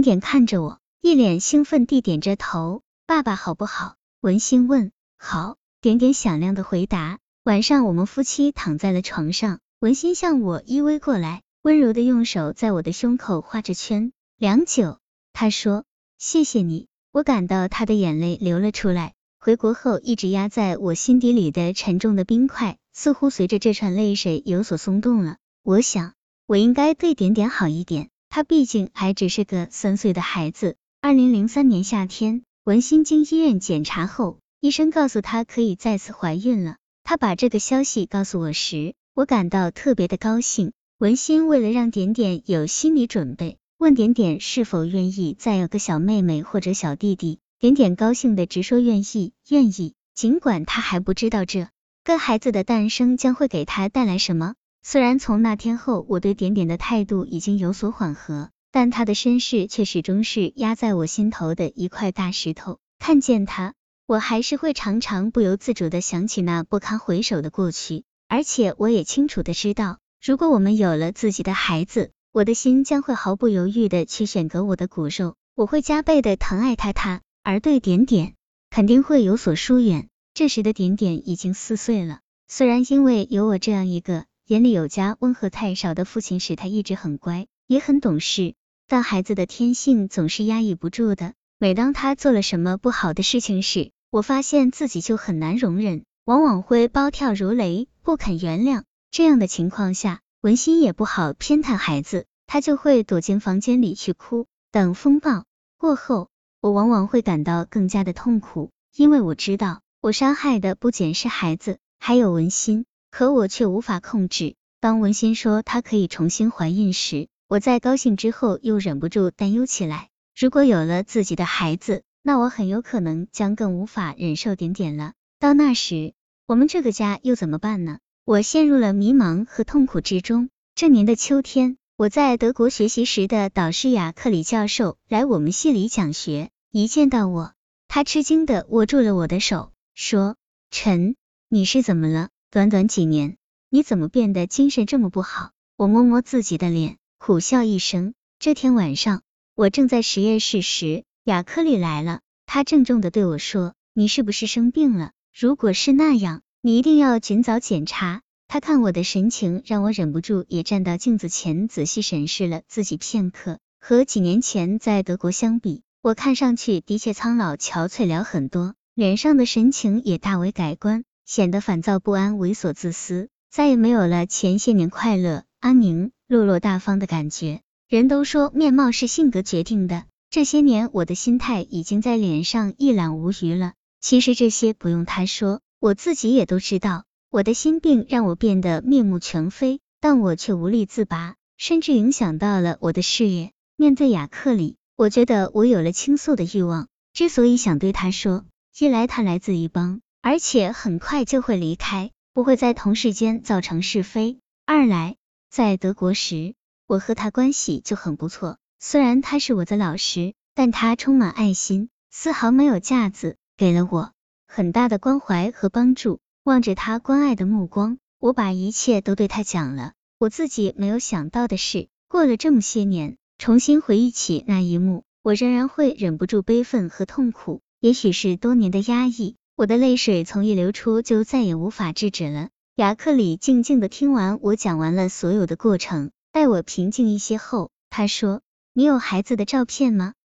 点点看着我，一脸兴奋地点着头。爸爸好不好？文心问。好。点点响亮的回答。晚上我们夫妻躺在了床上，文心向我依偎过来，温柔的用手在我的胸口画着圈。良久，他说：“谢谢你。”我感到他的眼泪流了出来。回国后一直压在我心底里的沉重的冰块，似乎随着这串泪水有所松动了。我想，我应该对点点好一点，他毕竟还只是个三岁的孩子。二零零三年夏天，文心经医院检查后，医生告诉她可以再次怀孕了。她把这个消息告诉我时，我感到特别的高兴。文心为了让点点有心理准备，问点点是否愿意再有个小妹妹或者小弟弟。点点高兴的直说愿意，愿意。尽管他还不知道这个孩子的诞生将会给他带来什么。虽然从那天后，我对点点的态度已经有所缓和，但他的身世却始终是压在我心头的一块大石头。看见他，我还是会常常不由自主的想起那不堪回首的过去。而且我也清楚的知道，如果我们有了自己的孩子，我的心将会毫不犹豫的去选择我的骨肉，我会加倍的疼爱他。他。而对点点肯定会有所疏远。这时的点点已经四岁了，虽然因为有我这样一个眼里有家、温和太少的父亲，使他一直很乖，也很懂事，但孩子的天性总是压抑不住的。每当他做了什么不好的事情时，我发现自己就很难容忍，往往会暴跳如雷，不肯原谅。这样的情况下，文心也不好偏袒孩子，他就会躲进房间里去哭。等风暴过后。我往往会感到更加的痛苦，因为我知道我伤害的不仅是孩子，还有文心，可我却无法控制。当文心说她可以重新怀孕时，我在高兴之后又忍不住担忧起来。如果有了自己的孩子，那我很有可能将更无法忍受点点了。到那时，我们这个家又怎么办呢？我陷入了迷茫和痛苦之中。这年的秋天。我在德国学习时的导师雅克里教授来我们系里讲学，一见到我，他吃惊的握住了我的手，说：“陈，你是怎么了？短短几年，你怎么变得精神这么不好？”我摸摸自己的脸，苦笑一声。这天晚上，我正在实验室时，雅克里来了，他郑重的对我说：“你是不是生病了？如果是那样，你一定要尽早检查。”他看我的神情，让我忍不住也站到镜子前仔细审视了自己片刻。和几年前在德国相比，我看上去的确苍老憔悴了很多，脸上的神情也大为改观，显得烦躁不安、猥琐自私，再也没有了前些年快乐、安宁、落落大方的感觉。人都说面貌是性格决定的，这些年我的心态已经在脸上一览无余了。其实这些不用他说，我自己也都知道。我的心病让我变得面目全非，但我却无力自拔，甚至影响到了我的事业。面对雅克里，我觉得我有了倾诉的欲望。之所以想对他说，一来他来自一邦，而且很快就会离开，不会在同事间造成是非；二来，在德国时，我和他关系就很不错。虽然他是我的老师，但他充满爱心，丝毫没有架子，给了我很大的关怀和帮助。望着他关爱的目光，我把一切都对他讲了。我自己没有想到的是，过了这么些年，重新回忆起那一幕，我仍然会忍不住悲愤和痛苦。也许是多年的压抑，我的泪水从一流出就再也无法制止了。雅克里静静的听完我讲完了所有的过程，待我平静一些后，他说：“你有孩子的照片吗？”